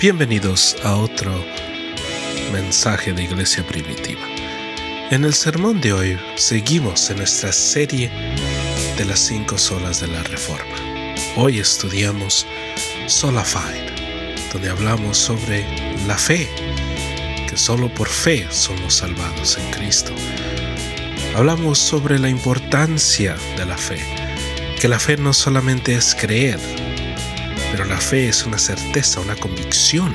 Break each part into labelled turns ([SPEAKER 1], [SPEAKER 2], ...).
[SPEAKER 1] Bienvenidos a otro mensaje de Iglesia Primitiva. En el sermón de hoy seguimos en nuestra serie de las cinco solas de la Reforma. Hoy estudiamos Sola Fide, donde hablamos sobre la fe, que solo por fe somos salvados en Cristo. Hablamos sobre la importancia de la fe, que la fe no solamente es creer, pero la fe es una certeza, una convicción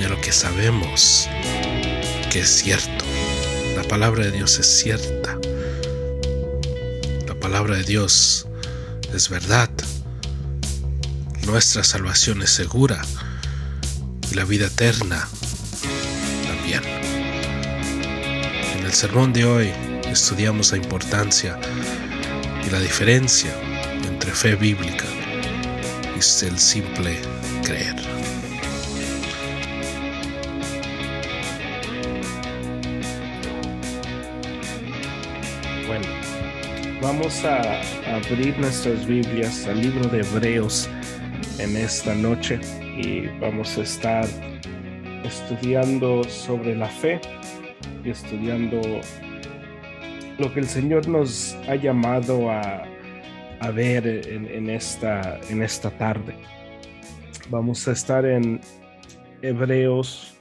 [SPEAKER 1] de lo que sabemos que es cierto. La palabra de Dios es cierta. La palabra de Dios es verdad. Nuestra salvación es segura y la vida eterna también. En el sermón de hoy estudiamos la importancia y la diferencia entre fe bíblica es el simple creer.
[SPEAKER 2] Bueno, vamos a abrir nuestras Biblias al libro de Hebreos en esta noche y vamos a estar estudiando sobre la fe y estudiando lo que el Señor nos ha llamado a a ver en, esta, en esta tarde. Vamos a estar en Hebreos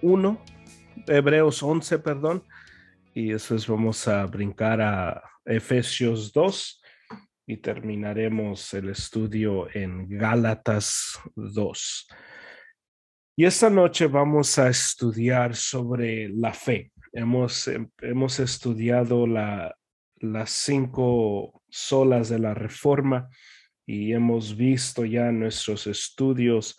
[SPEAKER 2] 1, Hebreos 11, perdón, y después vamos a brincar a Efesios 2 y terminaremos el estudio en Gálatas 2. Y esta noche vamos a estudiar sobre la fe. Hemos, hemos estudiado la, las cinco solas de la reforma y hemos visto ya en nuestros estudios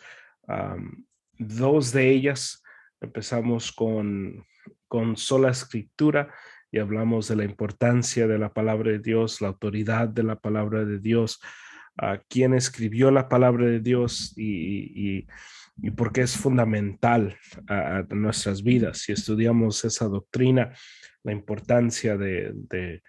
[SPEAKER 2] dos de ellas. Empezamos con, con sola escritura y hablamos de la importancia de la palabra de Dios, la autoridad de la palabra de Dios, a quién escribió la palabra de Dios y, y, y por qué es fundamental a, nuestras vidas. Si estudiamos esa doctrina, la importancia de, de,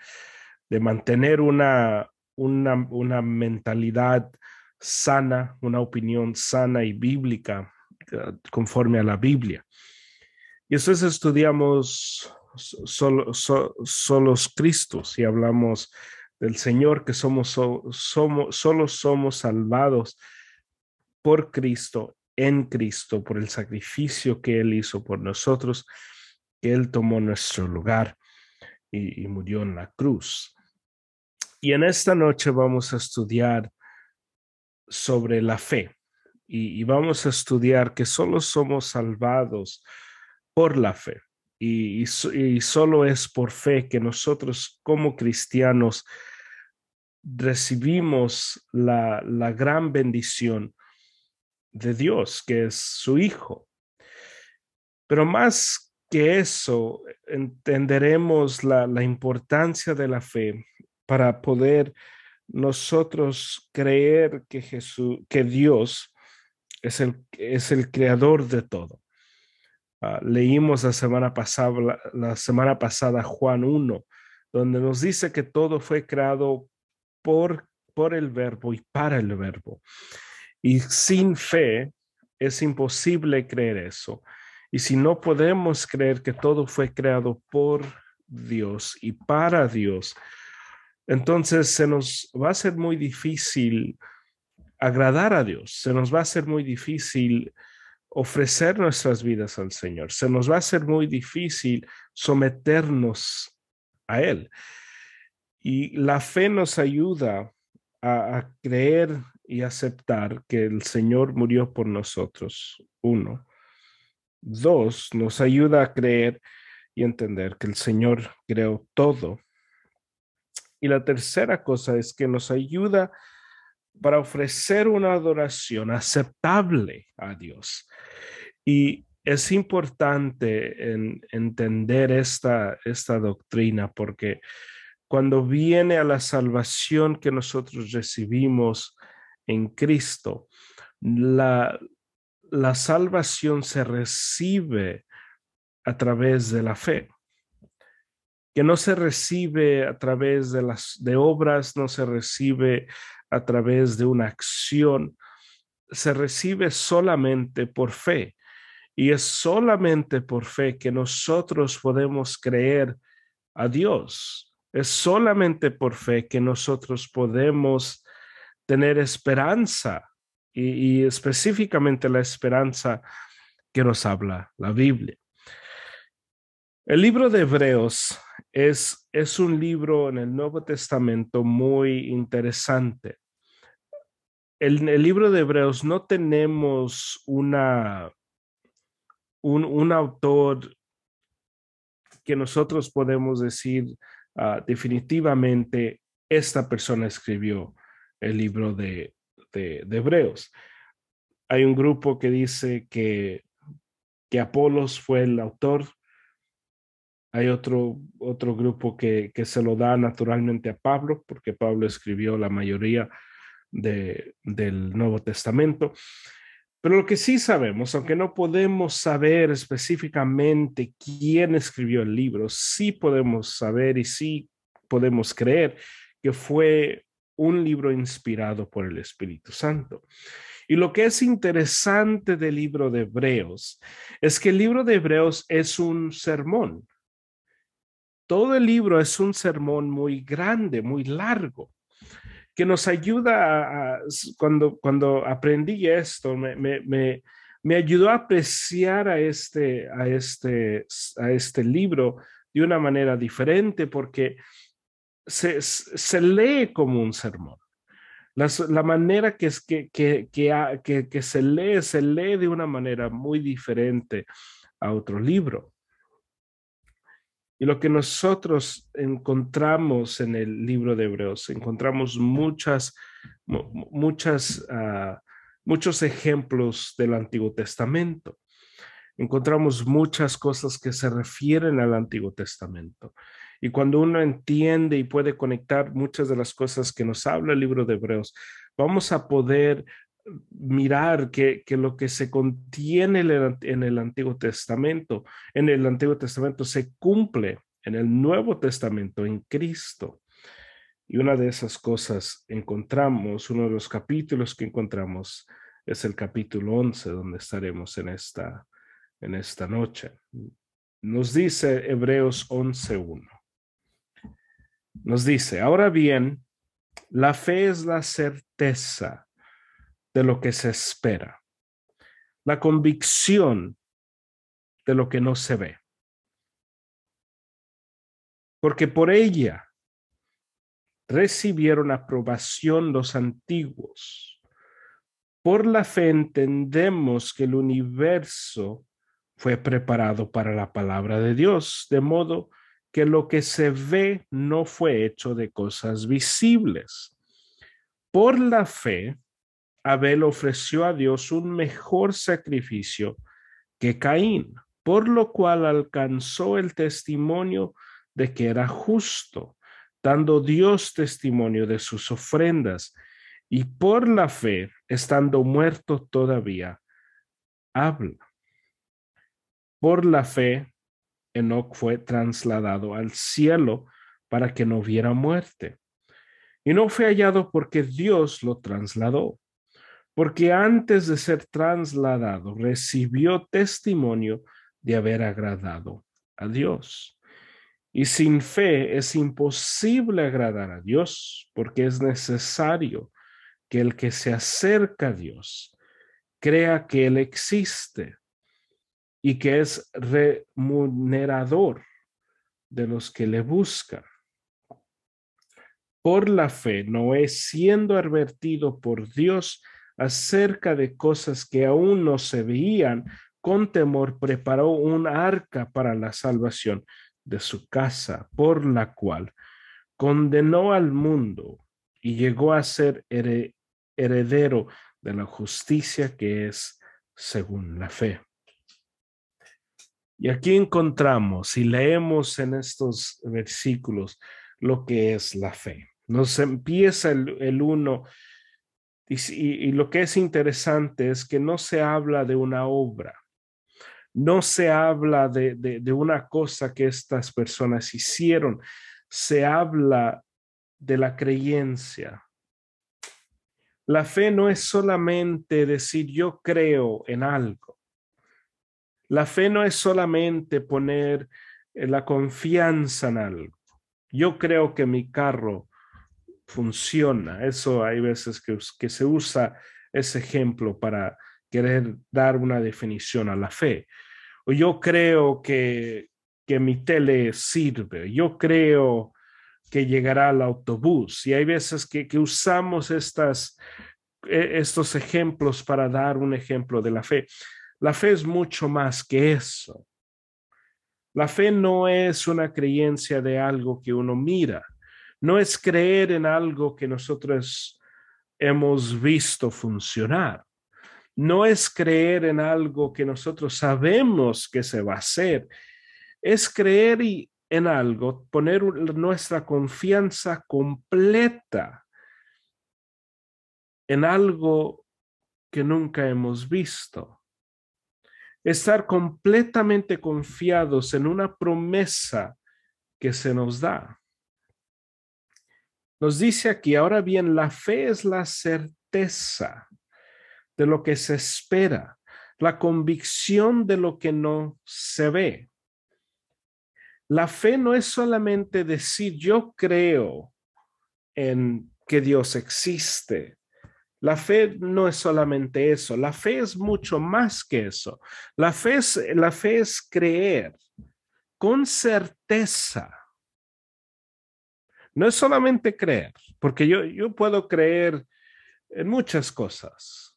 [SPEAKER 2] mantener una, una, una, mentalidad sana, una opinión sana y bíblica eh, conforme a la Biblia. Y entonces estudiamos solo, solos Cristos y hablamos del Señor que somos, somos, solo somos salvados por Cristo, en Cristo, por el sacrificio que Él hizo por nosotros, que Él tomó nuestro lugar y, murió en la cruz. Y en esta noche vamos a estudiar sobre la fe y, vamos a estudiar que solo somos salvados por la fe. Y, y, solo es por fe que nosotros como cristianos recibimos la, la gran bendición de Dios, que es su Hijo. Pero más que eso entenderemos la, importancia de la fe para poder nosotros creer que Jesús, que Dios es el, es el creador de todo. Ah, leímos la semana pasada, la, semana pasada Juan 1, donde nos dice que todo fue creado por, por el verbo y para el verbo. Y sin fe es imposible creer eso. Y si no podemos creer que todo fue creado por Dios y para Dios, entonces se nos va a ser muy difícil agradar a Dios, se nos va a ser muy difícil ofrecer nuestras vidas al Señor, se nos va a ser muy difícil someternos a Él. Y la fe nos ayuda a, a creer y aceptar que el Señor murió por nosotros, uno. Dos, nos ayuda a creer y entender que el Señor creó todo. Y la tercera cosa es que nos ayuda para ofrecer una adoración aceptable a Dios. Y es importante entender esta, esta doctrina porque cuando viene a la salvación que nosotros recibimos en Cristo, la, la salvación se recibe a través de la fe, que no se recibe a través de las de obras, no se recibe a través de una acción, se recibe solamente por fe. Y es solamente por fe que nosotros podemos creer a Dios. Es solamente por fe que nosotros podemos tener esperanza y, específicamente la esperanza que nos habla la Biblia. El libro de Hebreos es, es un libro en el Nuevo Testamento muy interesante. En el libro de Hebreos no tenemos una, un, un autor que nosotros podemos decir ah, definitivamente esta persona escribió el libro de, de, Hebreos. Hay un grupo que dice que, que Apolos fue el autor. Hay otro, otro grupo que, que se lo da naturalmente a Pablo, porque Pablo escribió la mayoría de, del Nuevo Testamento. Pero lo que sí sabemos, aunque no podemos saber específicamente quién escribió el libro, sí podemos saber y sí podemos creer que fue un libro inspirado por el Espíritu Santo. Y lo que es interesante del libro de Hebreos es que el libro de Hebreos es un sermón. Todo el libro es un sermón muy grande, muy largo, que nos ayuda a, cuando, cuando aprendí esto, me, me, me, ayudó a apreciar a este, a, este, a este libro de una manera diferente porque se, se lee como un sermón. la manera que, es, que, que, que, que, se lee, se lee de una manera muy diferente a otro libro. Y lo que nosotros encontramos en el libro de Hebreos, encontramos muchas, muchas, uh, muchos ejemplos del Antiguo Testamento. Encontramos muchas cosas que se refieren al Antiguo Testamento. Y cuando uno entiende y puede conectar muchas de las cosas que nos habla el libro de Hebreos, vamos a poder mirar que, que lo que se contiene en el Antiguo Testamento, en el Antiguo Testamento se cumple en el Nuevo Testamento, en Cristo. Y una de esas cosas encontramos, uno de los capítulos que encontramos es el capítulo 11, donde estaremos en esta, en esta noche. Nos dice Hebreos 11.1. Nos dice, ahora bien, la fe es la certeza de lo que se espera, la convicción de lo que no se ve. Porque por ella recibieron aprobación los antiguos. Por la fe entendemos que el universo fue preparado para la palabra de Dios, de modo que lo que se ve no fue hecho de cosas visibles. Por la fe, Abel ofreció a Dios un mejor sacrificio que Caín, por lo cual alcanzó el testimonio de que era justo, dando Dios testimonio de sus ofrendas, y por la fe, estando muerto todavía, habla. Por la fe, Enoch fue trasladado al cielo para que no viera muerte. Y no fue hallado porque Dios lo trasladó porque antes de ser trasladado recibió testimonio de haber agradado a Dios. Y sin fe es imposible agradar a Dios, porque es necesario que el que se acerca a Dios crea que Él existe y que es remunerador de los que le buscan. Por la fe, Noé, siendo advertido por Dios, acerca de cosas que aún no se veían, con temor preparó un arca para la salvación de su casa, por la cual condenó al mundo y llegó a ser heredero de la justicia que es según la fe. Y aquí encontramos y leemos en estos versículos lo que es la fe. Nos empieza el, el uno y, lo que es interesante es que no se habla de una obra, no se habla de, una cosa que estas personas hicieron, se habla de la creencia. La fe no es solamente decir yo creo en algo. La fe no es solamente poner eh, la confianza en algo. Yo creo que mi carro funciona. Eso hay veces que, que se usa ese ejemplo para querer dar una definición a la fe. O yo creo que, que mi tele sirve. Yo creo que llegará al autobús. Y hay veces que, que usamos estas, e, estos ejemplos para dar un ejemplo de la fe. La fe es mucho más que eso. La fe no es una creencia de algo que uno mira, no es creer en algo que nosotros hemos visto funcionar, no es creer en algo que nosotros sabemos que se va a hacer, es creer en algo, poner nuestra confianza completa en algo que nunca hemos visto. Estar completamente confiados en una promesa que se nos da. Nos dice aquí, ahora bien, la fe es la certeza de lo que se espera, la convicción de lo que no se ve. La fe no es solamente decir yo creo en que Dios existe, la fe no es solamente eso, la fe es mucho más que eso. La fe es, la fe es creer con certeza. No es solamente creer, porque yo, yo puedo creer en muchas cosas.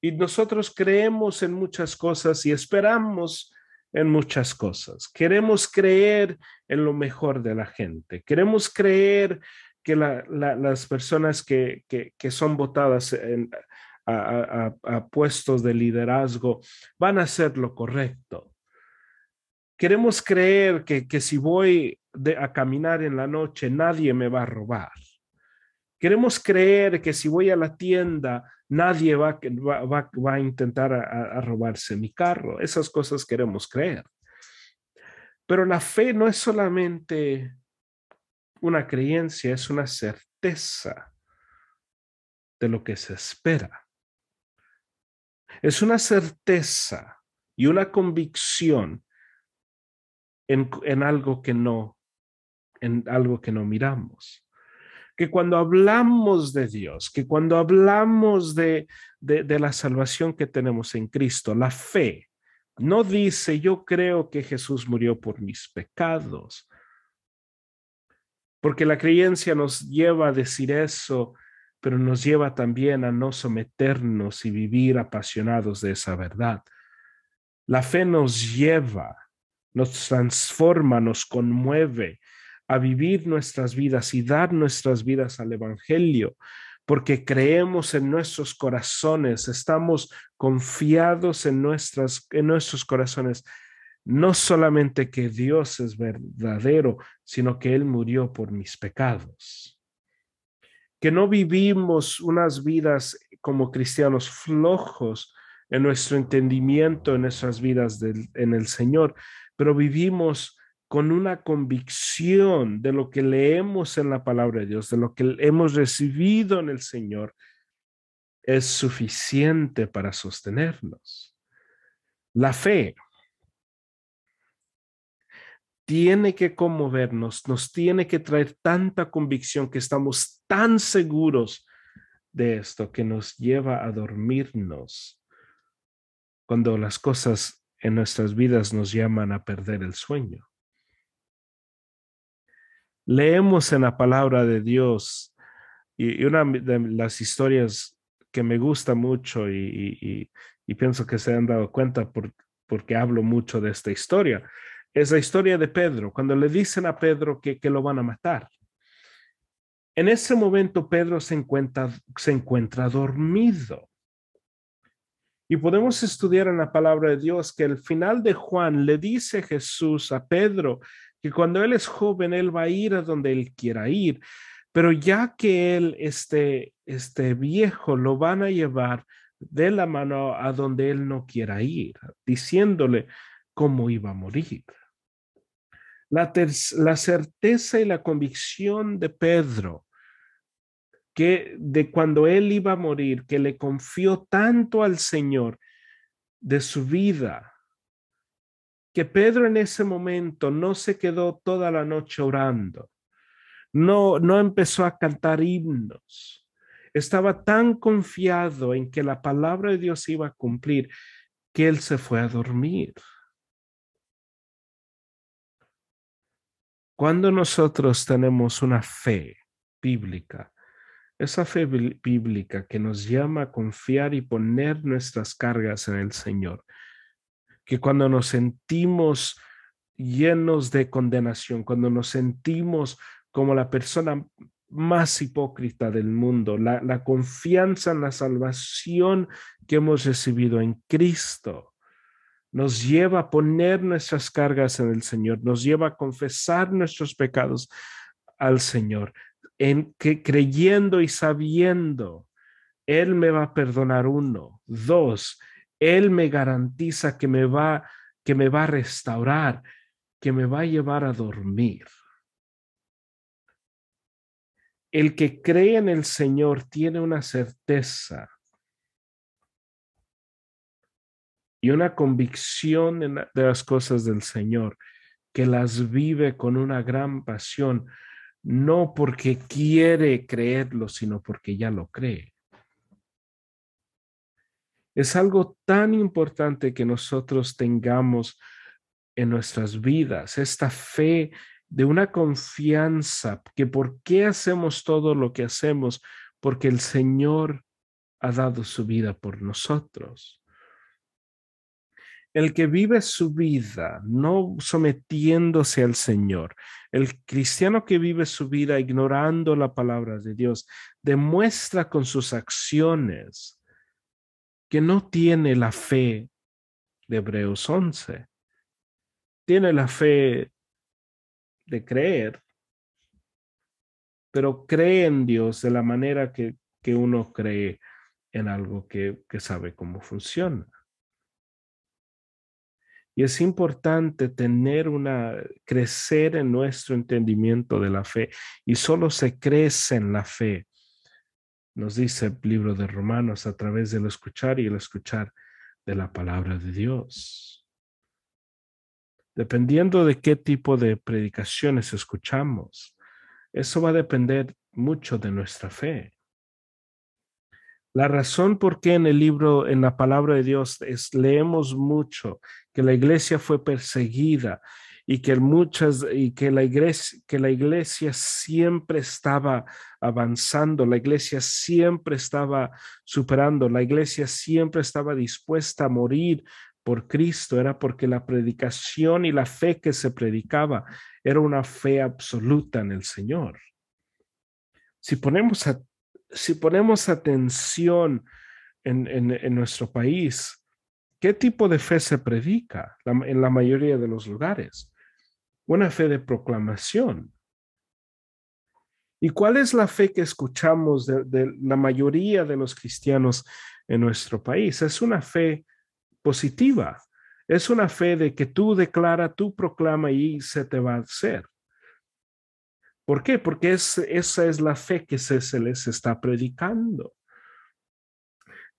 [SPEAKER 2] Y nosotros creemos en muchas cosas y esperamos en muchas cosas. Queremos creer en lo mejor de la gente. Queremos creer que las personas que, son votadas a, puestos de liderazgo van a hacer lo correcto. Queremos creer que, si voy a caminar en la noche, nadie me va a robar. Queremos creer que si voy a la tienda, nadie va, va, a intentar a robarse mi carro. Esas cosas queremos creer. Pero la fe no es solamente una creencia es una certeza de lo que se espera. Es una certeza y una convicción en, algo que no, en algo que no miramos. Que cuando hablamos de Dios, que cuando hablamos de, de la salvación que tenemos en Cristo, la fe, no dice yo creo que Jesús murió por mis pecados porque la creencia nos lleva a decir eso, pero nos lleva también a no someternos y vivir apasionados de esa verdad. La fe nos lleva, nos transforma, nos conmueve a vivir nuestras vidas y dar nuestras vidas al Evangelio, porque creemos en nuestros corazones, estamos confiados en, nuestras, en nuestros corazones no solamente que Dios es verdadero, sino que Él murió por mis pecados. Que no vivimos unas vidas como cristianos flojos en nuestro entendimiento, en nuestras vidas en el Señor, pero vivimos con una convicción de lo que leemos en la palabra de Dios, de lo que hemos recibido en el Señor, es suficiente para sostenernos. La fe tiene que conmovernos, nos tiene que traer tanta convicción que estamos tan seguros de esto que nos lleva a dormirnos cuando las cosas en nuestras vidas nos llaman a perder el sueño. Leemos en la palabra de Dios y, una de las historias que me gusta mucho y, pienso que se han dado cuenta porque hablo mucho de esta historia es la historia de Pedro, cuando le dicen a Pedro que, lo van a matar. En ese momento Pedro se encuentra, se encuentra dormido. Y podemos estudiar en la palabra de Dios que el final de Juan le dice Jesús a Pedro que cuando él es joven, él va a ir a donde él quiera ir, pero ya que él esté, este viejo, lo van a llevar de la mano a donde él no quiera ir, diciéndole cómo iba a morir. La, certeza y la convicción de Pedro que de cuando él iba a morir, que le confió tanto al Señor de su vida, que Pedro en ese momento no se quedó toda la noche orando, no, no empezó a cantar himnos, estaba tan confiado en que la palabra de Dios iba a cumplir que él se fue a dormir. Cuando nosotros tenemos una fe bíblica, esa fe bíblica que nos llama a confiar y poner nuestras cargas en el Señor, que cuando nos sentimos llenos de condenación, cuando nos sentimos como la persona más hipócrita del mundo, la, la, confianza en la salvación que hemos recibido en Cristo, nos lleva a poner nuestras cargas en el Señor, nos lleva a confesar nuestros pecados al Señor, en que creyendo y sabiendo, Él me va a perdonar uno. Dos, Él me garantiza que me va, que me va a restaurar, que me va a llevar a dormir. El que cree en el Señor tiene una certeza y una convicción de las cosas del Señor, que las vive con una gran pasión no porque quiere creerlo, sino porque ya lo cree. Es algo tan importante que nosotros tengamos en nuestras vidas, esta fe de una confianza, que por qué hacemos todo lo que hacemos, porque el Señor ha dado su vida por nosotros. El que vive su vida no sometiéndose al Señor, el cristiano que vive su vida ignorando la palabra de Dios, demuestra con sus acciones que no tiene la fe de Hebreos 11. Tiene la fe de creer, pero cree en Dios de la manera que, que uno cree en algo que, que sabe cómo funciona. Y es importante tener una, crecer en nuestro entendimiento de la fe y solo se crece en la fe. Nos dice el libro de Romanos a través del escuchar y el escuchar de la palabra de Dios. Dependiendo de qué tipo de predicaciones escuchamos, eso va a depender mucho de nuestra fe. La razón por qué en el libro, en la palabra de Dios, es, leemos mucho que la iglesia fue perseguida y que muchas y que la iglesia que la iglesia siempre estaba avanzando, la iglesia siempre estaba superando, la iglesia siempre estaba dispuesta a morir por Cristo, era porque la predicación y la fe que se predicaba era una fe absoluta en el Señor. Si ponemos si ponemos atención en, nuestro país, ¿qué tipo de fe se predica en la mayoría de los lugares? Una fe de proclamación. ¿Y cuál es la fe que escuchamos de, la mayoría de los cristianos en nuestro país? Es una fe positiva. Es una fe de que tú declara, tú proclama y se te va a hacer. ¿Por qué? Porque esa es la fe que se, les está predicando.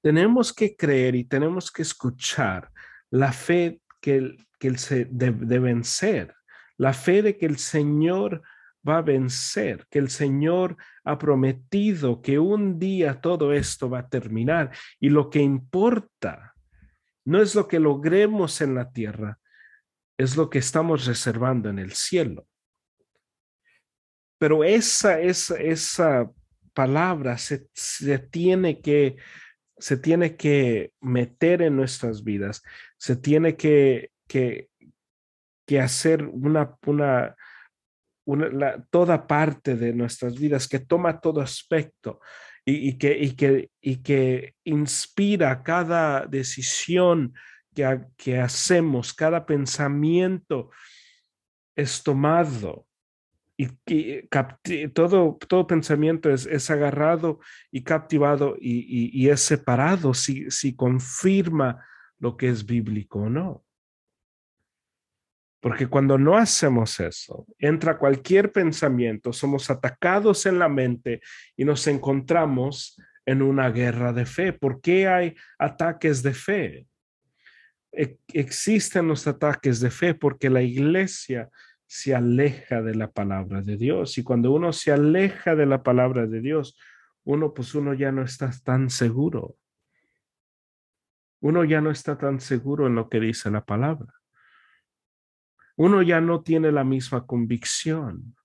[SPEAKER 2] Tenemos que creer y tenemos que escuchar la fe que, se de, de vencer, la fe de que el Señor va a vencer, que el Señor ha prometido que un día todo esto va a terminar y lo que importa no es lo que logremos en la tierra, es lo que estamos reservando en el cielo. Pero esa, esa, esa palabra se, tiene que, se tiene que meter en nuestras vidas, se tiene que, que, que hacer una, una, toda parte de nuestras vidas, que toma todo aspecto y, y, que, y, que, y que inspira cada decisión que, que hacemos, cada pensamiento es tomado y, todo, todo pensamiento es, es, agarrado y captivado y, y, es separado si, si confirma lo que es bíblico o no. Porque cuando no hacemos eso, entra cualquier pensamiento, somos atacados en la mente y nos encontramos en una guerra de fe. ¿Por qué hay ataques de fe? E, existen los ataques de fe porque la iglesia se aleja de la palabra de Dios y cuando uno se aleja de la palabra de Dios, uno pues uno ya no está tan seguro. Uno ya no está tan seguro en lo que dice la palabra. Uno ya no tiene la misma convicción.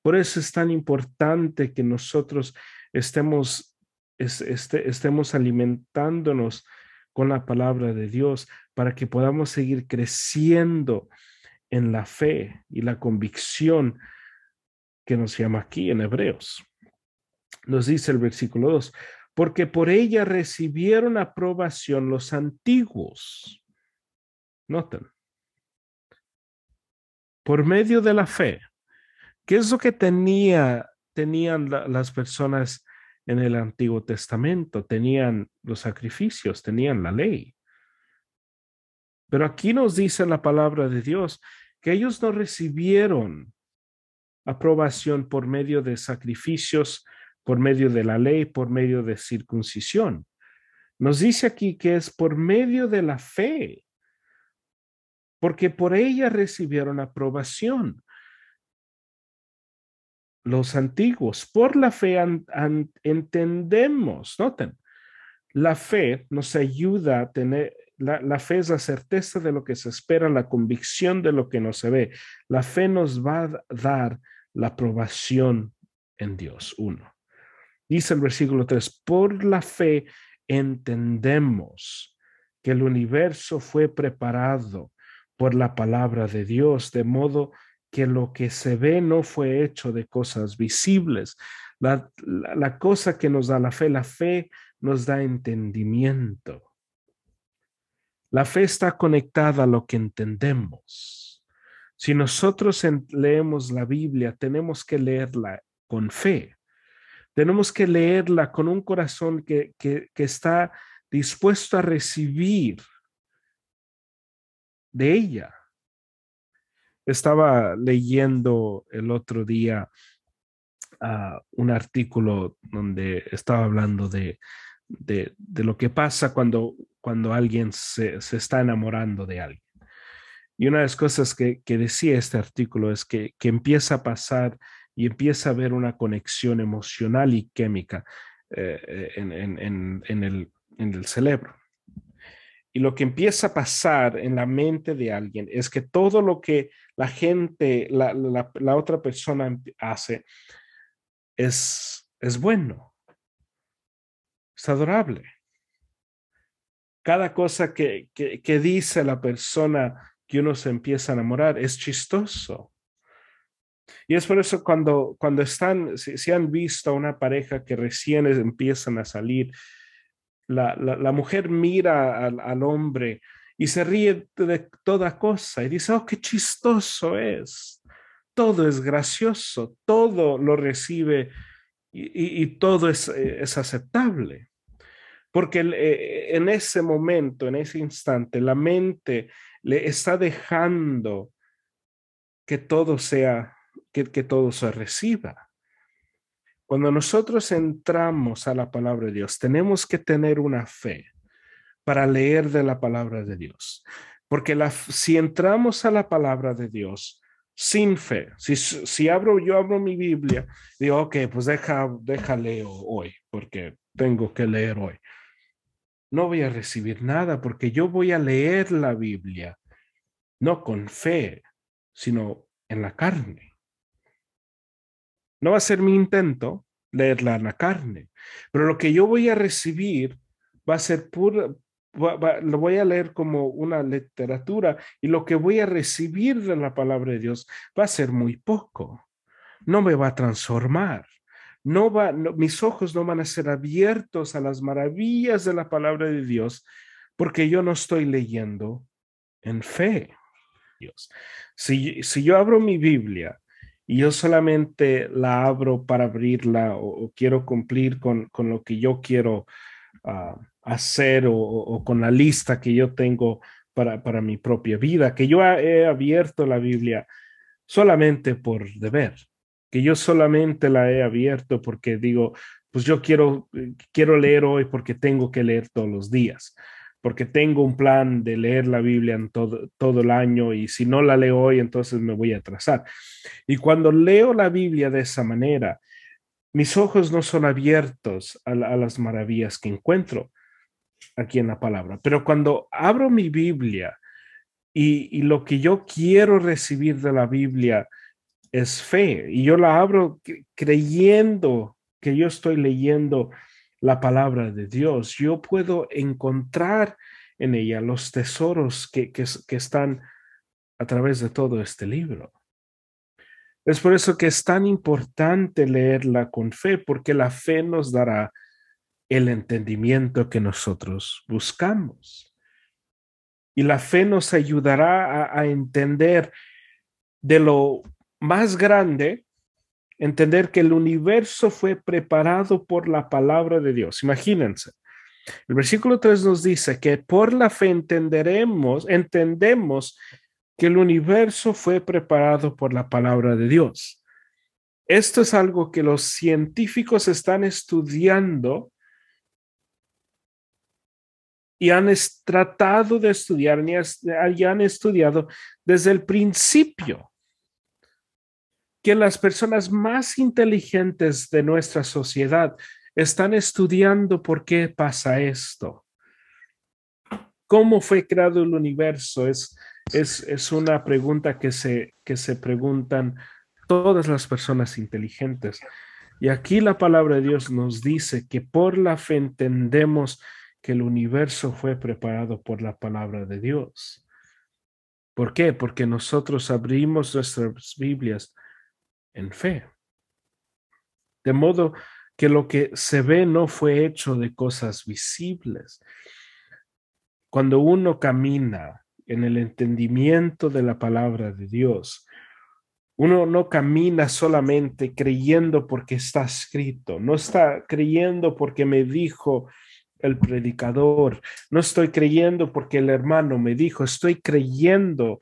[SPEAKER 2] Por eso es tan importante que nosotros estemos, este, estemos alimentándonos con la palabra de Dios para que podamos seguir creciendo en la fe y la convicción que nos llama aquí en Hebreos. Nos dice el versículo 2, porque por ella recibieron aprobación los antiguos. Noten, por medio de la fe. ¿Qué es lo que tenía, tenían las personas en el Antiguo Testamento? Tenían los sacrificios, tenían la ley. Pero aquí nos dice la palabra de Dios que ellos no recibieron aprobación por medio de sacrificios, por medio de la ley, por medio de circuncisión. Nos dice aquí que es por medio de la fe porque por ella recibieron aprobación. Los antiguos, por la fe entendemos, noten, la fe nos ayuda a tener, la, fe es la certeza de lo que se espera, la convicción de lo que no se ve. La fe nos va a dar la aprobación en Dios. Uno. Dice el versículo 3, por la fe entendemos que el universo fue preparado por la palabra de Dios, de modo que lo que se ve no fue hecho de cosas visibles. La, cosa que nos da la fe, la fe nos da entendimiento. La fe está conectada a lo que entendemos. Si nosotros leemos la Biblia, tenemos que leerla con fe. Tenemos que leerla con un corazón que, que está dispuesto a recibir de ella. Estaba leyendo el otro día ah, un artículo donde estaba hablando de, de, lo que pasa cuando, cuando alguien se, está enamorando de alguien. Y una de las cosas que, decía este artículo es que, empieza a pasar y empieza a haber una conexión emocional y química eh, eh, en, el, en el cerebro. Y lo que empieza a pasar en la mente de alguien es que todo lo que la gente, la, la, otra persona hace es, es bueno, es adorable. Cada cosa que, que, que dice la persona que uno se empieza a enamorar es chistoso. Y es por eso cuando, cuando están, si, si, han visto a una pareja que recién empiezan a salir la, mujer mira al, hombre y se ríe de toda cosa y dice, oh, qué chistoso es. Todo es gracioso, todo lo recibe y, todo es, es, aceptable. Porque eh, en ese momento, en ese instante, la mente le está dejando que todo sea, que, que todo se reciba. Cuando nosotros entramos a la palabra de Dios, tenemos que tener una fe para leer de la palabra de Dios. Porque la, si entramos a la palabra de Dios sin fe, si, si abro, yo abro mi Biblia, digo, ok, pues deja, deja hoy, porque tengo que leer hoy. No voy a recibir nada porque yo voy a leer la Biblia, no con fe, sino en la carne. No va a ser mi intento leerla en la carne, pero lo que yo voy a recibir va a ser pura, lo voy a leer como una literatura y lo que voy a recibir de la palabra de Dios va a ser muy poco. No me va a transformar. No va, mis ojos no van a ser abiertos a las maravillas de la palabra de Dios porque yo no estoy leyendo en fe. Dios. Si, si yo abro mi Biblia y yo solamente la abro para abrirla o, quiero cumplir con, con, lo que yo quiero ah, hacer o, con la lista que yo tengo para, para mi propia vida, que yo he abierto la Biblia solamente por deber, que yo solamente la he abierto porque digo, pues yo quiero, quiero leer hoy porque tengo que leer todos los días, porque tengo un plan de leer la Biblia todo, todo el año y si no la leo hoy, entonces me voy a atrasar. Y cuando leo la Biblia de esa manera, mis ojos no son abiertos a, las maravillas que encuentro aquí en la palabra, pero cuando abro mi Biblia y lo que yo quiero recibir de la Biblia es fe, y yo la abro creyendo que yo estoy leyendo la palabra de Dios, yo puedo encontrar en ella los tesoros que, que, están a través de todo este libro. Es por eso que es tan importante leerla con fe, porque la fe nos dará el entendimiento que nosotros buscamos. Y la fe nos ayudará a entender de lo más grande entender que el universo fue preparado por la palabra de Dios. Imagínense. El versículo 3 nos dice que por la fe entenderemos, entendemos que el universo fue preparado por la palabra de Dios. Esto es algo que los científicos están estudiando y han tratado de estudiar y han estudiado desde el principio que las personas más inteligentes de nuestra sociedad están estudiando por qué pasa esto. ¿Cómo fue creado el universo? Es, es, es una pregunta que se, que se preguntan todas las personas inteligentes. Y aquí la palabra de Dios nos dice que por la fe entendemos que el universo fue preparado por la palabra de Dios. ¿Por qué? Porque nosotros abrimos nuestras Biblias en fe. De modo que lo que se ve no fue hecho de cosas visibles. Cuando uno camina en el entendimiento de la palabra de Dios, uno no camina solamente creyendo porque está escrito, no está creyendo porque me dijo el predicador, no estoy creyendo porque el hermano me dijo, estoy creyendo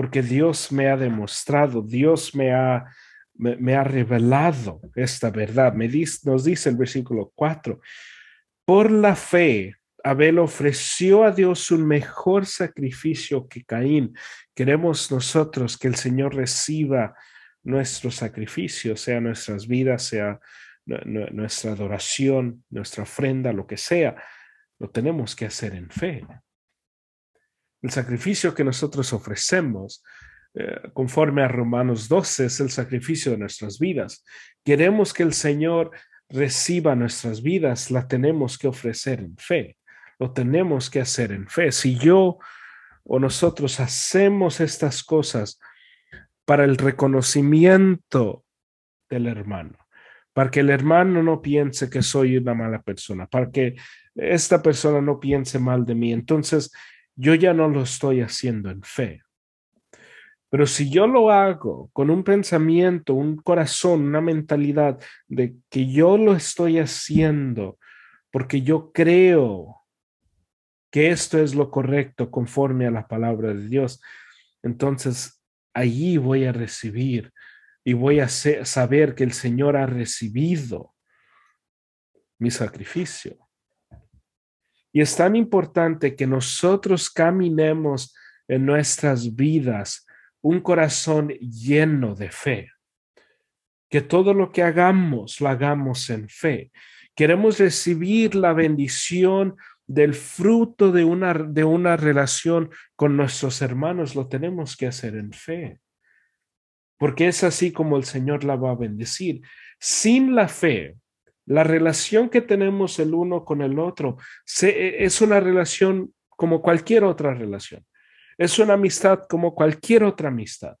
[SPEAKER 2] porque Dios me ha demostrado, Dios me ha, me, ha revelado esta verdad. Nos dice el versículo 4, por la fe, Abel ofreció a Dios un mejor sacrificio que Caín. Queremos nosotros que el Señor reciba nuestro sacrificio, sea nuestras vidas, sea nuestra adoración, nuestra ofrenda, lo que sea, lo tenemos que hacer en fe. El sacrificio que nosotros ofrecemos, eh, conforme a Romanos 12, es el sacrificio de nuestras vidas. Queremos que el Señor reciba nuestras vidas, la tenemos que ofrecer en fe. Lo tenemos que hacer en fe. Si yo o nosotros hacemos estas cosas para el reconocimiento del hermano, para que el hermano no piense que soy una mala persona, para que esta persona no piense mal de mí, entonces yo ya no lo estoy haciendo en fe. Pero si yo lo hago con un pensamiento, un corazón, una mentalidad de que yo lo estoy haciendo porque yo creo que esto es lo correcto conforme a la palabra de Dios, entonces allí voy a recibir y voy a saber que el Señor ha recibido mi sacrificio. Y es tan importante que nosotros caminemos en nuestras vidas un corazón lleno de fe. Que todo lo que hagamos lo hagamos en fe. Queremos recibir la bendición del fruto de una, de una relación con nuestros hermanos, lo tenemos que hacer en fe. Porque es así como el Señor la va a bendecir. Sin la fe, la relación que tenemos el uno con el otro se, es una relación como cualquier otra relación. Es una amistad como cualquier otra amistad.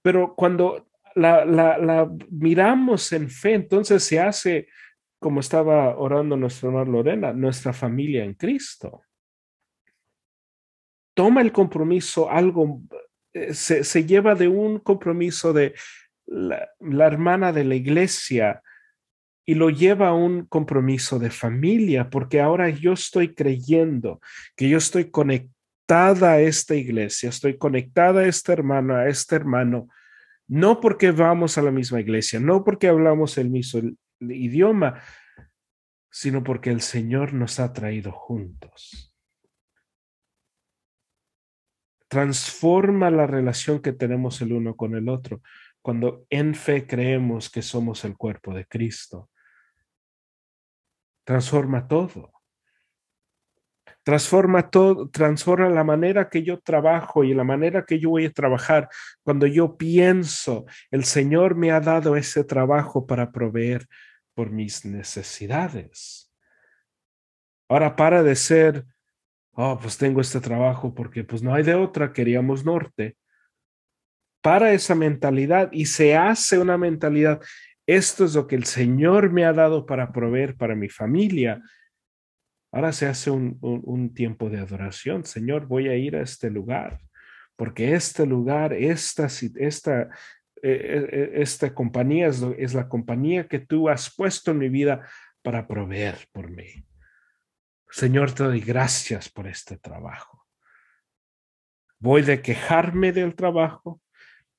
[SPEAKER 2] Pero cuando la, miramos en fe, entonces se hace, como estaba orando nuestra hermana Lorena, nuestra familia en Cristo. Toma el compromiso, algo, eh, se, lleva de un compromiso de la hermana de la iglesia, y lo lleva a un compromiso de familia, porque ahora yo estoy creyendo que yo estoy conectada a esta iglesia, estoy conectada a este hermano, a este hermano, no porque vamos a la misma iglesia, no porque hablamos el mismo idioma, sino porque el Señor nos ha traído juntos. Transforma la relación que tenemos el uno con el otro cuando en fe creemos que somos el cuerpo de Cristo. Transforma todo. Transforma todo, transforma la manera que yo trabajo y la manera que yo voy a trabajar. Cuando yo pienso, el Señor me ha dado ese trabajo para proveer por mis necesidades. Ahora para de ser, oh, pues tengo este trabajo porque pues no hay de otra, queríamos norte. Para esa mentalidad y se hace una mentalidad, esto es lo que el Señor me ha dado para proveer para mi familia. Ahora se hace un, tiempo de adoración. Señor, voy a ir a este lugar, porque este lugar, esta, esta, e, e, e, esta compañía es, es la compañía que tú has puesto en mi vida para proveer por mí. Señor, te doy gracias por este trabajo. Voy de quejarme del trabajo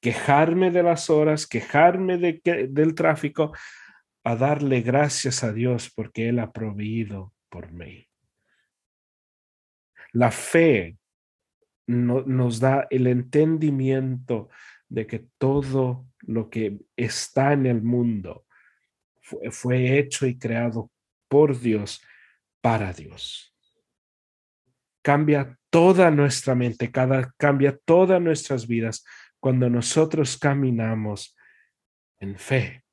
[SPEAKER 2] quejarme de las horas, quejarme de del tráfico, a darle gracias a Dios porque Él ha proveído por mí. La fe nos da el entendimiento de que todo lo que está en el mundo fue, fue hecho y creado por Dios para Dios. Cambia toda nuestra mente, cada, cambia todas nuestras vidas cuando nosotros caminamos en fe.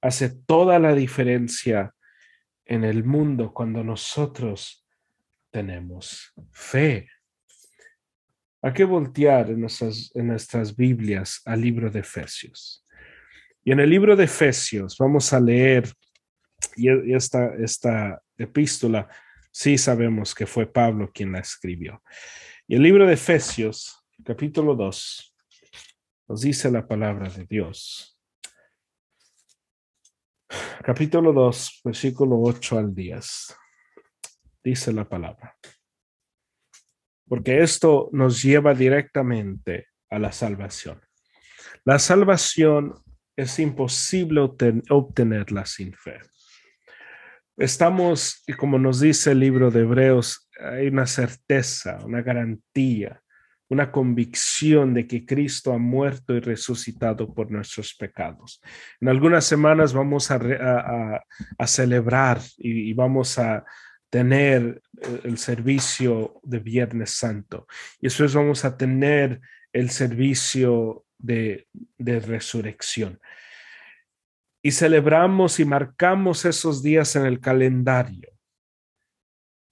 [SPEAKER 2] Hace toda la diferencia en el mundo cuando nosotros tenemos fe. Hay que voltear en nuestras, en nuestras Biblias al libro de Efesios. Y en el libro de Efesios vamos a leer, y esta, esta epístola sí sabemos que fue Pablo quien la escribió. Y el libro de Efesios, capítulo 2, nos dice la palabra de Dios. Capítulo 2, versículo 8 al 10. Dice la palabra. Porque esto nos lleva directamente a la salvación. La salvación es imposible obtenerla sin fe. Estamos, y como nos dice el libro de Hebreos, hay una certeza, una garantía una convicción de que Cristo ha muerto y resucitado por nuestros pecados. En algunas semanas vamos a, celebrar y, vamos a tener el servicio de Viernes Santo y después vamos a tener el servicio de, de resurrección. Y celebramos y marcamos esos días en el calendario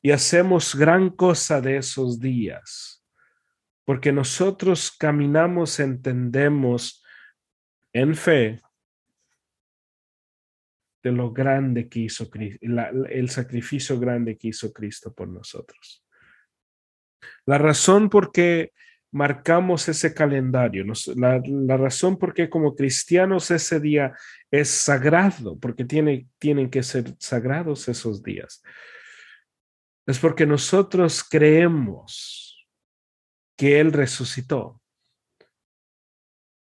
[SPEAKER 2] y hacemos gran cosa de esos días porque nosotros caminamos, entendemos en fe de lo grande que hizo Cristo, el sacrificio grande que hizo Cristo por nosotros. La razón por qué marcamos ese calendario, la, la, razón por qué como cristianos ese día es sagrado, porque tiene, tienen que ser sagrados esos días, es porque nosotros creemos que Él resucitó.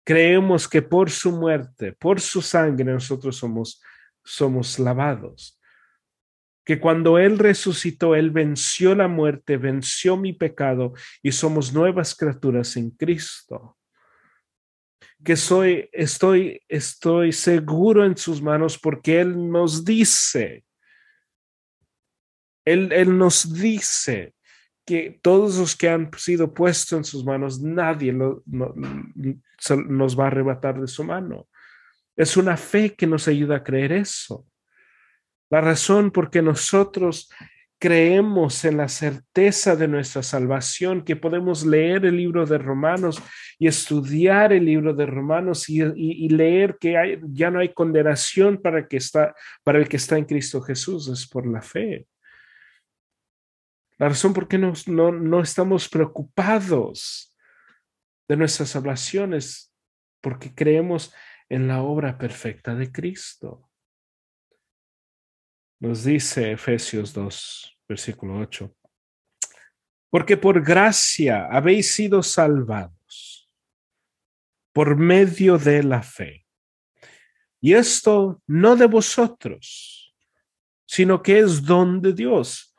[SPEAKER 2] Creemos que por su muerte, por su sangre, nosotros somos, somos lavados. Que cuando Él resucitó, Él venció la muerte, venció mi pecado y somos nuevas criaturas en Cristo. Que soy, estoy, estoy seguro en sus manos porque Él nos dice, Él, él nos dice que todos los que han sido puestos en sus manos, nadie nos va a arrebatar de su mano. Es una fe que nos ayuda a creer eso. La razón por que nosotros creemos en la certeza de nuestra salvación, que podemos leer el libro de Romanos y estudiar el libro de Romanos y, leer que ya no hay condenación para, que está, para el que está en Cristo Jesús, es por la fe. La razón por qué no, no estamos preocupados de nuestras salvaciones, porque creemos en la obra perfecta de Cristo. Nos dice Efesios 2, versículo 8. Porque por gracia habéis sido salvados por medio de la fe. Y esto no de vosotros, sino que es don de Dios,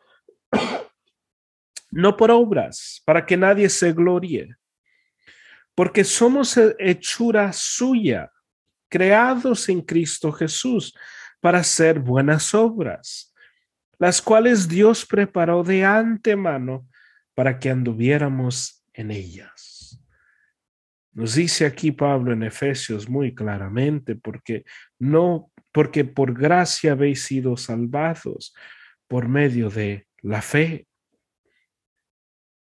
[SPEAKER 2] no por obras, para que nadie se gloríe, porque somos hechura suya, creados en Cristo Jesús para hacer buenas obras, las cuales Dios preparó de antemano para que anduviéramos en ellas. Nos dice aquí Pablo en Efesios muy claramente, porque no, porque por gracia habéis sido salvados por medio de la fe.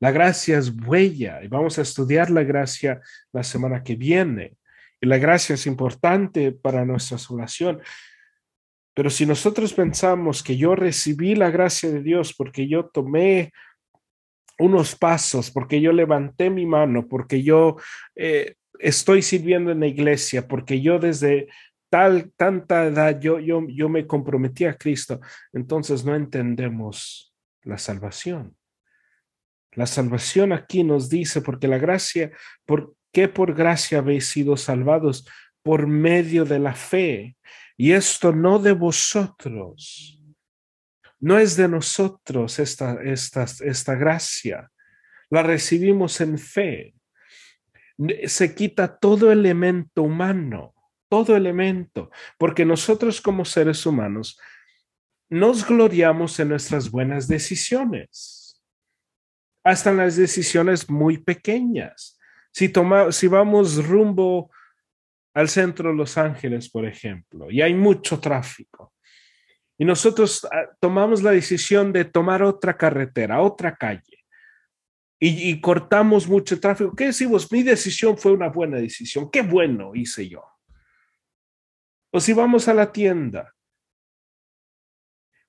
[SPEAKER 2] La gracia es huella y vamos a estudiar la gracia la semana que viene. Y la gracia es importante para nuestra salvación. Pero si nosotros pensamos que yo recibí la gracia de Dios porque yo tomé unos pasos, porque yo levanté mi mano, porque yo eh, estoy sirviendo en la iglesia, porque yo desde tal, tanta edad, yo, yo, yo me comprometí a Cristo, entonces no entendemos la salvación. La salvación aquí nos dice, porque la gracia, ¿por qué por gracia habéis sido salvados? Por medio de la fe. Y esto no de vosotros, no es de nosotros esta, esta, esta gracia, la recibimos en fe. Se quita todo elemento humano, todo elemento, porque nosotros como seres humanos nos gloriamos en nuestras buenas decisiones, hasta en las decisiones muy pequeñas. Si, si vamos rumbo al centro de Los Ángeles, por ejemplo, y hay mucho tráfico. Y nosotros ah, tomamos la decisión de tomar otra carretera, otra calle, y, cortamos mucho tráfico. ¿Qué decimos? Mi decisión fue una buena decisión. Qué bueno hice yo. O si vamos a la tienda,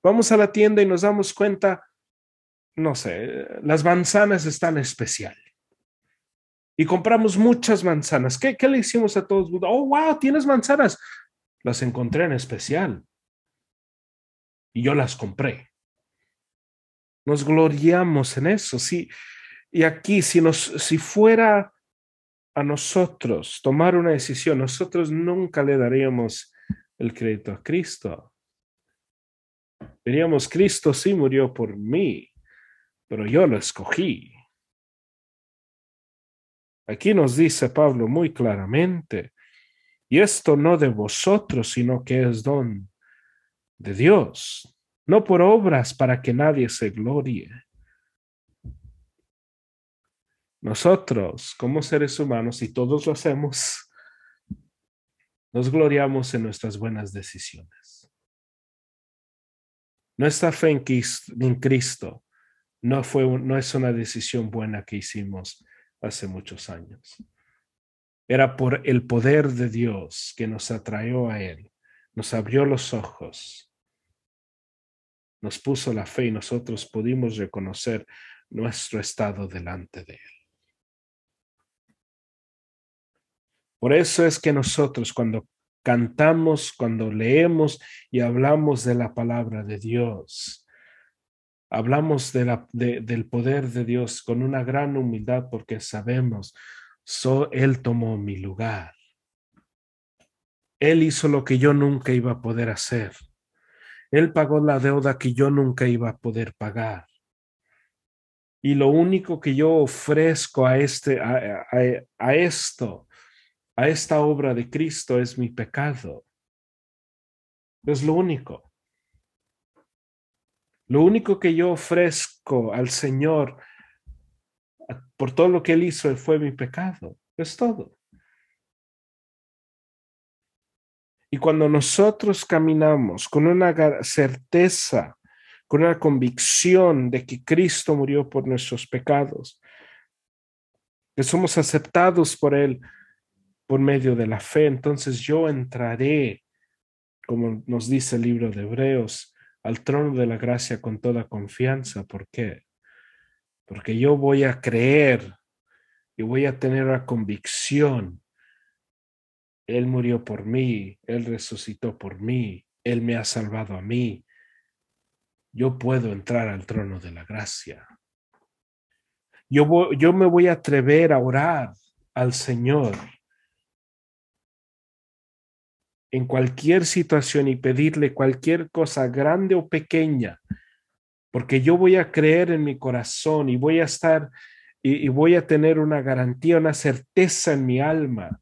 [SPEAKER 2] vamos a la tienda y nos damos cuenta, no sé, las manzanas están especiales y compramos muchas manzanas. ¿Qué, le hicimos a todos? Oh, wow, tienes manzanas. Las encontré en especial. Y yo las compré. Nos gloriamos en eso. Sí. Y aquí, si, nos, si fuera a nosotros tomar una decisión, nosotros nunca le daríamos el crédito a Cristo. Diríamos, Cristo sí murió por mí, pero yo lo escogí. Aquí nos dice Pablo muy claramente, y esto no de vosotros, sino que es don de Dios, no por obras para que nadie se glorie. Nosotros, como seres humanos, y todos lo hacemos, nos gloriamos en nuestras buenas decisiones. Nuestra fe en Cristo, no, fue, no es una decisión buena que hicimos, hace muchos años. Era por el poder de Dios que nos atrajo a Él, nos abrió los ojos, nos puso la fe y nosotros pudimos reconocer nuestro estado delante de Él. Por eso es que nosotros cuando cantamos, cuando leemos y hablamos de la palabra de Dios, Hablamos de la, del poder de Dios con una gran humildad porque sabemos, so, Él tomó mi lugar. Él hizo lo que yo nunca iba a poder hacer. Él pagó la deuda que yo nunca iba a poder pagar. Y lo único que yo ofrezco a, este, a, a esto, a esta obra de Cristo es mi pecado. Es lo único. Lo único que yo ofrezco al Señor por todo lo que Él hizo fue mi pecado. Es todo. Y cuando nosotros caminamos con una certeza, con una convicción de que Cristo murió por nuestros pecados, que somos aceptados por Él por medio de la fe, entonces yo entraré, como nos dice el libro de Hebreos, al trono de la gracia con toda confianza. ¿Por qué? Porque yo voy a creer y voy a tener la convicción. Él murió por mí, Él resucitó por mí, Él me ha salvado a mí. yo puedo entrar al trono de la gracia. Yo, yo me voy a atrever a orar al Señor en cualquier situación y pedirle cualquier cosa grande o pequeña, porque yo voy a creer en mi corazón y voy a estar y, voy a tener una garantía, una certeza en mi alma.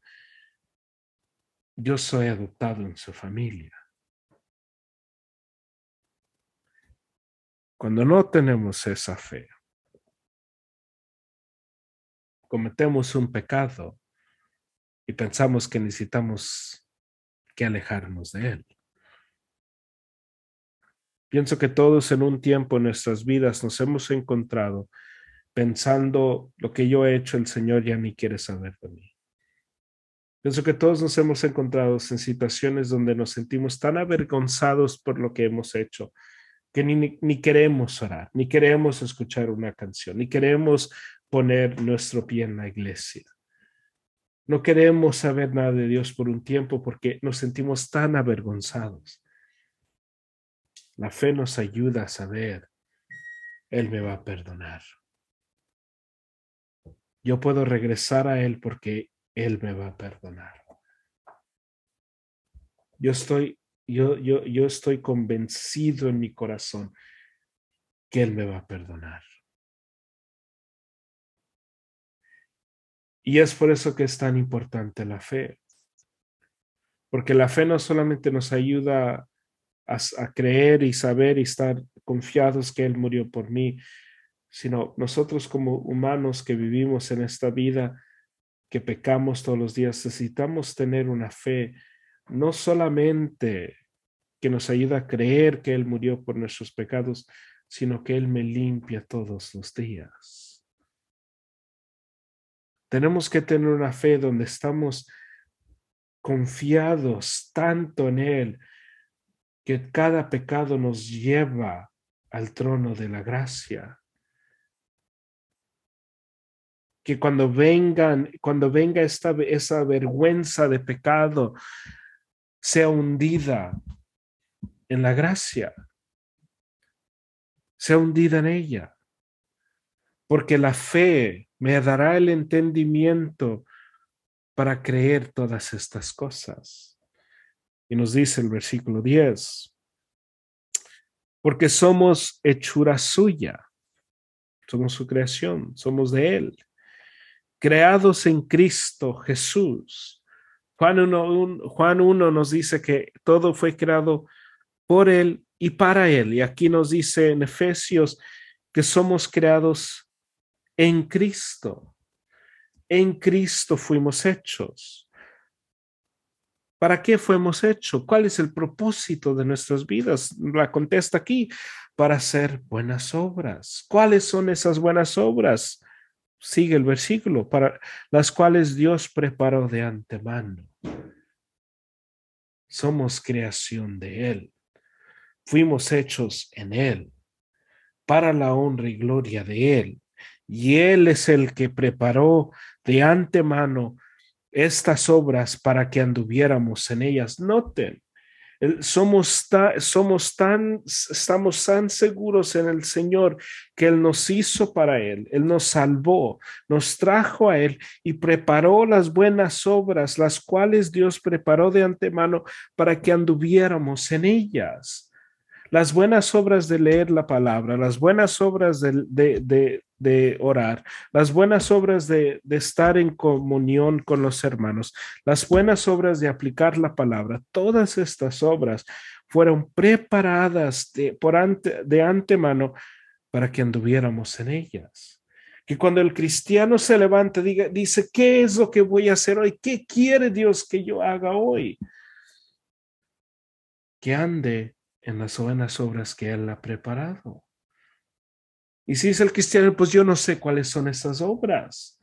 [SPEAKER 2] Yo soy adoptado en su familia. Cuando no tenemos esa fe, cometemos un pecado y pensamos que necesitamos alejarnos de él. Pienso que todos en un tiempo en nuestras vidas nos hemos encontrado pensando lo que yo he hecho, el Señor ya ni quiere saber de mí. Pienso que todos nos hemos encontrado en situaciones donde nos sentimos tan avergonzados por lo que hemos hecho, que ni, ni, queremos orar, ni queremos escuchar una canción, ni queremos poner nuestro pie en la iglesia. No queremos saber nada de Dios por un tiempo porque nos sentimos tan avergonzados. La fe nos ayuda a saber, Él me va a perdonar. Yo puedo regresar a Él porque Él me va a perdonar. Yo estoy yo, yo, yo estoy convencido en mi corazón que Él me va a perdonar. Y es por eso que es tan importante la fe. Porque la fe no solamente nos ayuda a, creer y saber y estar confiados que Él murió por mí, sino nosotros como humanos que vivimos en esta vida, que pecamos todos los días, necesitamos tener una fe no solamente que nos ayuda a creer que Él murió por nuestros pecados, sino que Él me limpia todos los días. Tenemos que tener una fe donde estamos confiados tanto en Él que cada pecado nos lleva al trono de la gracia. Que cuando vengan, cuando venga esta, esa vergüenza de pecado, sea hundida en la gracia, sea hundida en ella, porque la fe me dará el entendimiento para creer todas estas cosas. Y nos dice el versículo 10, porque somos hechura suya, somos su creación, somos de Él, creados en Cristo Jesús. Juan 1, Juan 1 nos dice que todo fue creado por Él y para Él. Y aquí nos dice en Efesios que somos creados en Cristo. En Cristo fuimos hechos. ¿Para qué fuimos hechos? ¿Cuál es el propósito de nuestras vidas? La contesta aquí, para hacer buenas obras. ¿Cuáles son esas buenas obras? Sigue el versículo, para las cuales Dios preparó de antemano. Somos creación de Él fuimos hechos en Él, para la honra y gloria de Él. Y Él es el que preparó de antemano estas obras para que anduviéramos en ellas. Noten, somos, somos tan, estamos tan seguros en el Señor que Él nos hizo para Él, Él nos salvó, nos trajo a Él y preparó las buenas obras, las cuales Dios preparó de antemano para que anduviéramos en ellas las buenas obras de leer la palabra, las buenas obras de, de, orar, las buenas obras de, estar en comunión con los hermanos, las buenas obras de aplicar la palabra, todas estas obras fueron preparadas de, por ante, de antemano para que anduviéramos en ellas. Que cuando el cristiano se levanta, diga, dice, ¿qué es lo que voy a hacer hoy? ¿Qué quiere Dios que yo haga hoy? Que ande en las buenas obras que Él ha preparado. Y si es el cristiano, pues yo no sé cuáles son esas obras.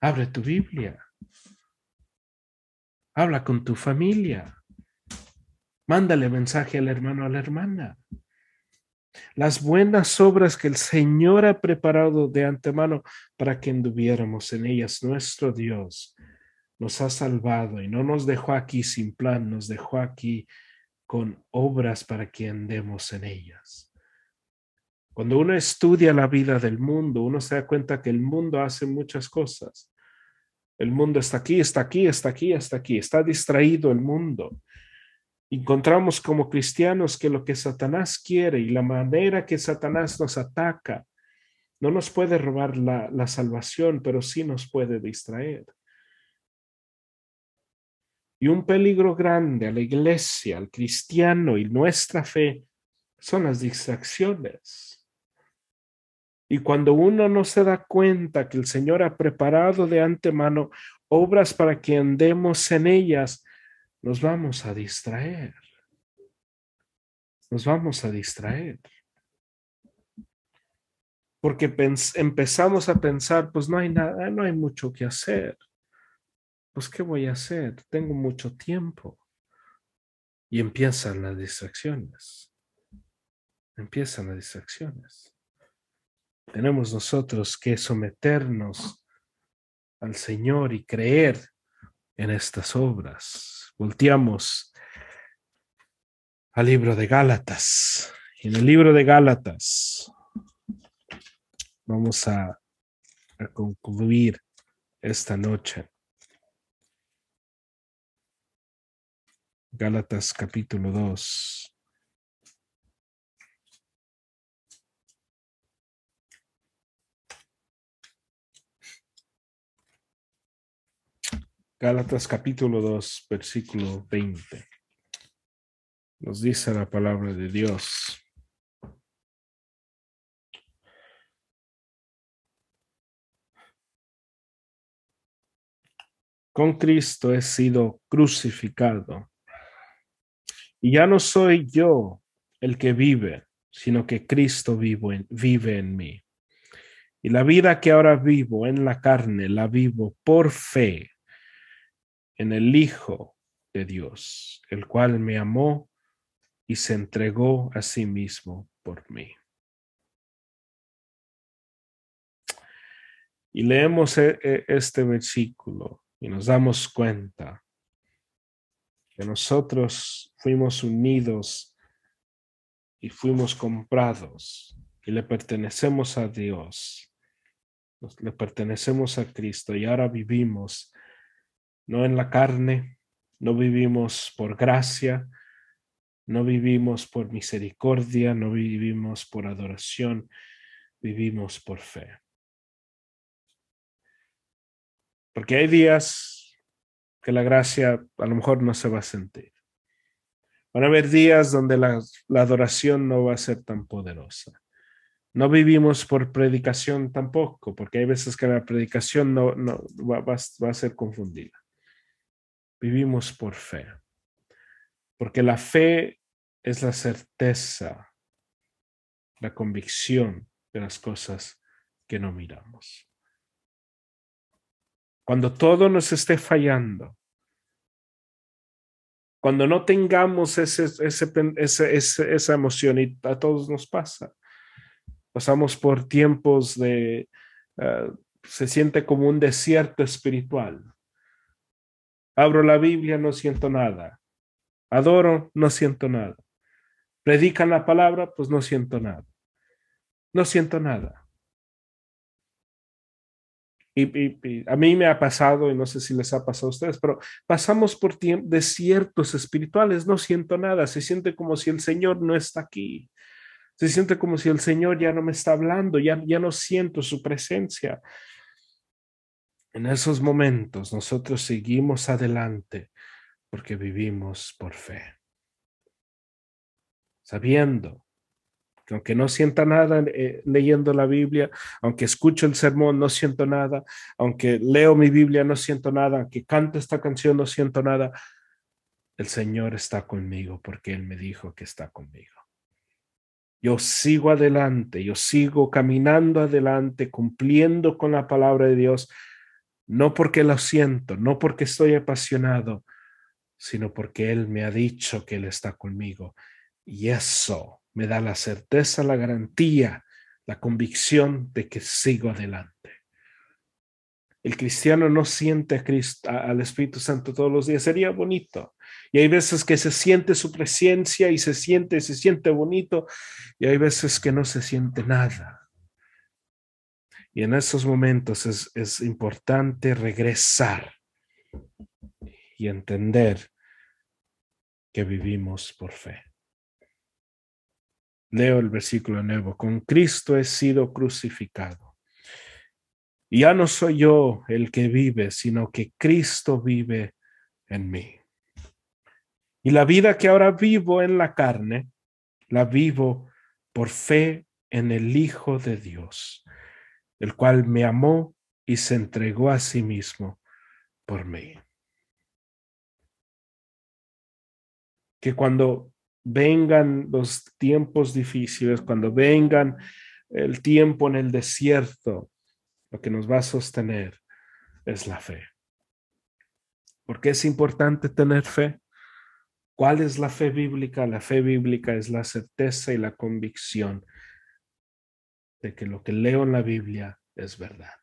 [SPEAKER 2] Abre tu Biblia. Habla con tu familia. Mándale mensaje al hermano, a la hermana. Las buenas obras que el Señor ha preparado de antemano para que anduviéramos en ellas. Nuestro Dios nos ha salvado y no nos dejó aquí sin plan, nos dejó aquí con obras para que andemos en ellas. Cuando uno estudia la vida del mundo, uno se da cuenta que el mundo hace muchas cosas. El mundo está aquí, está aquí, está aquí, está aquí, está distraído el mundo. Encontramos como cristianos que lo que Satanás quiere y la manera que Satanás nos ataca no nos puede robar la, la salvación, pero sí nos puede distraer. Y un peligro grande a la iglesia, al cristiano y nuestra fe son las distracciones. Y cuando uno no se da cuenta que el Señor ha preparado de antemano obras para que andemos en ellas, nos vamos a distraer. Nos vamos a distraer. Porque empezamos a pensar, pues no hay nada, no hay mucho que hacer. Pues ¿qué voy a hacer? Tengo mucho tiempo. Y empiezan las distracciones. Empiezan las distracciones. Tenemos nosotros que someternos al Señor y creer en estas obras. Volteamos al libro de Gálatas. En el libro de Gálatas vamos a, a concluir esta noche. Gálatas capítulo 2. Gálatas capítulo 2, versículo 20. Nos dice la palabra de Dios. Con Cristo he sido crucificado. Y ya no soy yo el que vive, sino que Cristo vive en mí. Y la vida que ahora vivo en la carne, la vivo por fe en el Hijo de Dios, el cual me amó y se entregó a sí mismo por mí. Y leemos e, e, este versículo y nos damos cuenta que nosotros fuimos unidos y fuimos comprados y le pertenecemos a Dios, le pertenecemos a Cristo y ahora vivimos no en la carne, no vivimos por gracia, no vivimos por misericordia, no vivimos por adoración, vivimos por fe. Porque hay días que la gracia a lo mejor no se va a sentir. Van a haber días donde la, adoración no va a ser tan poderosa. No vivimos por predicación tampoco, porque hay veces que la predicación no, no va a ser confundida vivimos por fe. Porque la fe es la certeza, la convicción de las cosas que no miramos. Cuando todo nos esté fallando, cuando no tengamos ese, esa emoción, y a todos nos pasa, pasamos por tiempos de, ah, se siente como un desierto espiritual Abro la Biblia, no siento nada. Adoro, no siento nada. Predican la palabra, pues no siento nada. No siento nada. Y, a mí me ha pasado, y no sé si les ha pasado a ustedes, pero pasamos por desiertos espirituales, no siento nada, se siente como si el Señor no está aquí, se siente como si el Señor ya no me está hablando, ya, ya no siento su presencia. En esos momentos nosotros seguimos adelante porque vivimos por fe. Sabiendo aunque no sienta nada eh, leyendo la Biblia, aunque escucho el sermón, no siento nada, aunque leo mi Biblia, no siento nada, aunque canto esta canción, no siento nada, el Señor está conmigo porque Él me dijo que está conmigo. Yo sigo adelante, yo sigo caminando adelante, cumpliendo con la palabra de Dios, no porque lo siento, no porque estoy apasionado, sino porque Él me ha dicho que Él está conmigo. Y eso me da la certeza, la garantía, la convicción de que sigo adelante. El cristiano no siente al Espíritu Santo todos los días. Sería bonito, Y hay veces que se siente su presencia y se siente, se siente bonito, y hay veces que no se siente nada. Y en esos momentos es importante regresar y entender que vivimos por fe. Leo el versículo nuevo. Con Cristo he sido crucificado. Ya no soy yo el que vive, sino que Cristo vive en mí. Y la vida que ahora vivo en la carne, la vivo por fe en el Hijo de Dios, el cual me amó y se entregó a sí mismo por mí. Que cuando vengan los tiempos difíciles, cuando vengan el tiempo en el desierto, lo que nos va a sostener es la fe. ¿Por qué es importante tener fe? ¿Cuál es la fe bíblica? La fe bíblica es la certeza y la convicción de que lo que leo en la Biblia es verdad.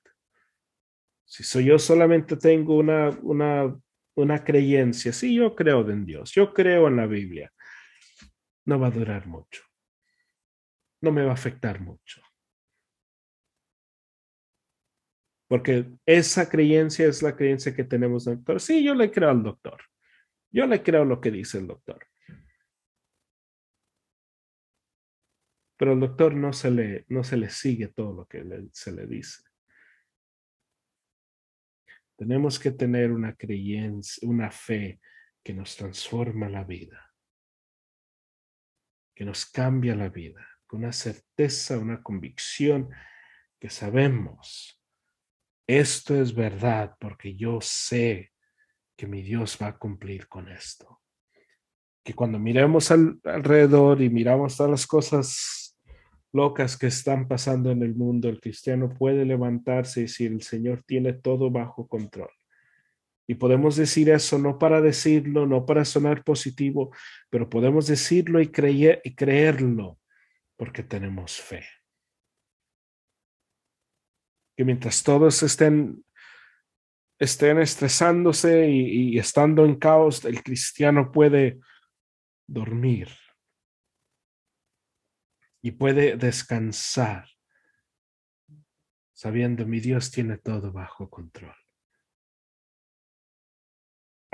[SPEAKER 2] Si soy yo solamente tengo una, una, una creencia, sí, yo creo en Dios, yo creo en la Biblia, no va a durar mucho. No me va a afectar mucho. Porque esa creencia es la creencia que tenemos doctor. Sí, yo le creo al doctor. Yo le creo lo que dice el doctor. Pero el doctor no se le, no se le sigue todo lo que se le dice. Tenemos que tener una creencia, una fe que nos transforma la vida que nos cambia la vida, con una certeza, una convicción que sabemos, esto es verdad porque yo sé que mi Dios va a cumplir con esto. Que cuando miremos alrededor y miramos todas las cosas locas que están pasando en el mundo, el cristiano puede levantarse y decir, el Señor tiene todo bajo control. Y podemos decir eso no para decirlo, no para sonar positivo, pero podemos decirlo y, creer, y creerlo porque tenemos fe. Que mientras todos estén, estén estresándose y, y estando en caos, el cristiano puede dormir y puede descansar sabiendo mi Dios tiene todo bajo control.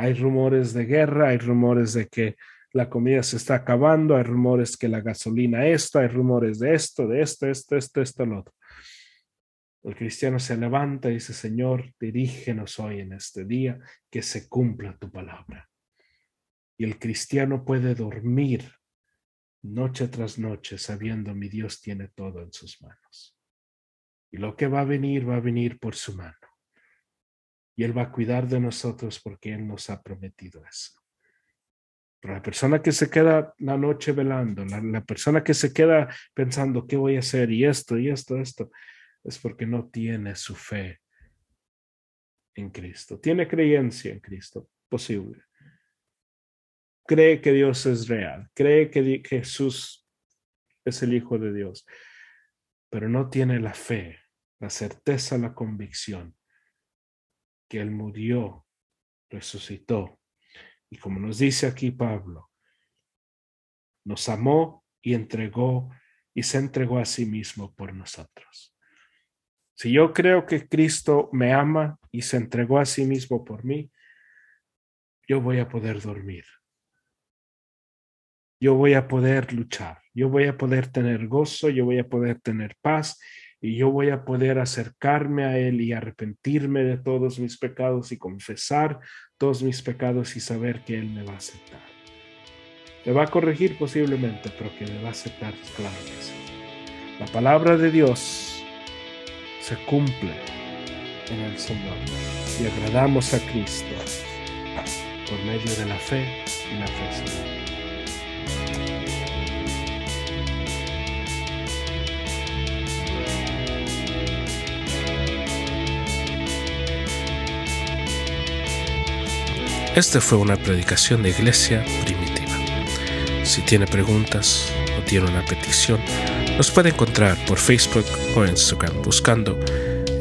[SPEAKER 2] Hay rumores de guerra, hay rumores de que la comida se está acabando, hay rumores que la gasolina esto, hay rumores de esto, de esto, esto, esto, esto, lo otro. El cristiano se levanta y dice, Señor, dirígenos hoy en este día, que se cumpla tu palabra. Y el cristiano puede dormir noche tras noche sabiendo mi Dios tiene todo en sus manos. Y lo que va a venir, va a venir por su mano y Él va a cuidar de nosotros porque Él nos ha prometido eso. Pero la persona que se queda la noche velando, la, persona que se queda pensando qué voy a hacer y esto y esto, esto, es porque no tiene su fe en Cristo. Tiene creencia en Cristo, posible. Cree que Dios es real, cree que Jesús es el Hijo de Dios, pero no tiene la fe, la certeza, la convicción que Él murió, resucitó. Y como nos dice aquí Pablo, nos amó y entregó y se entregó a sí mismo por nosotros. Si yo creo que Cristo me ama y se entregó a sí mismo por mí, yo voy a poder dormir. Yo voy a poder luchar. Yo voy a poder tener gozo. Yo voy a poder tener paz y yo voy a poder acercarme a Él y arrepentirme de todos mis pecados y confesar todos mis pecados y saber que Él me va a aceptar. Me va a corregir posiblemente, pero que me va a aceptar, claro que sí. La palabra de Dios se cumple en el Señor y agradamos a Cristo por medio de la fe y la fe.
[SPEAKER 1] Esta fue una predicación de iglesia primitiva. Si tiene preguntas o tiene una petición, nos puede encontrar por Facebook o Instagram buscando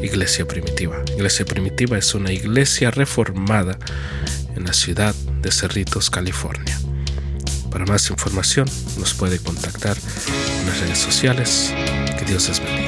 [SPEAKER 1] Iglesia Primitiva. Iglesia Primitiva es una iglesia reformada en la ciudad de Cerritos, California. Para más información nos puede contactar en las redes sociales. Que Dios les bendiga.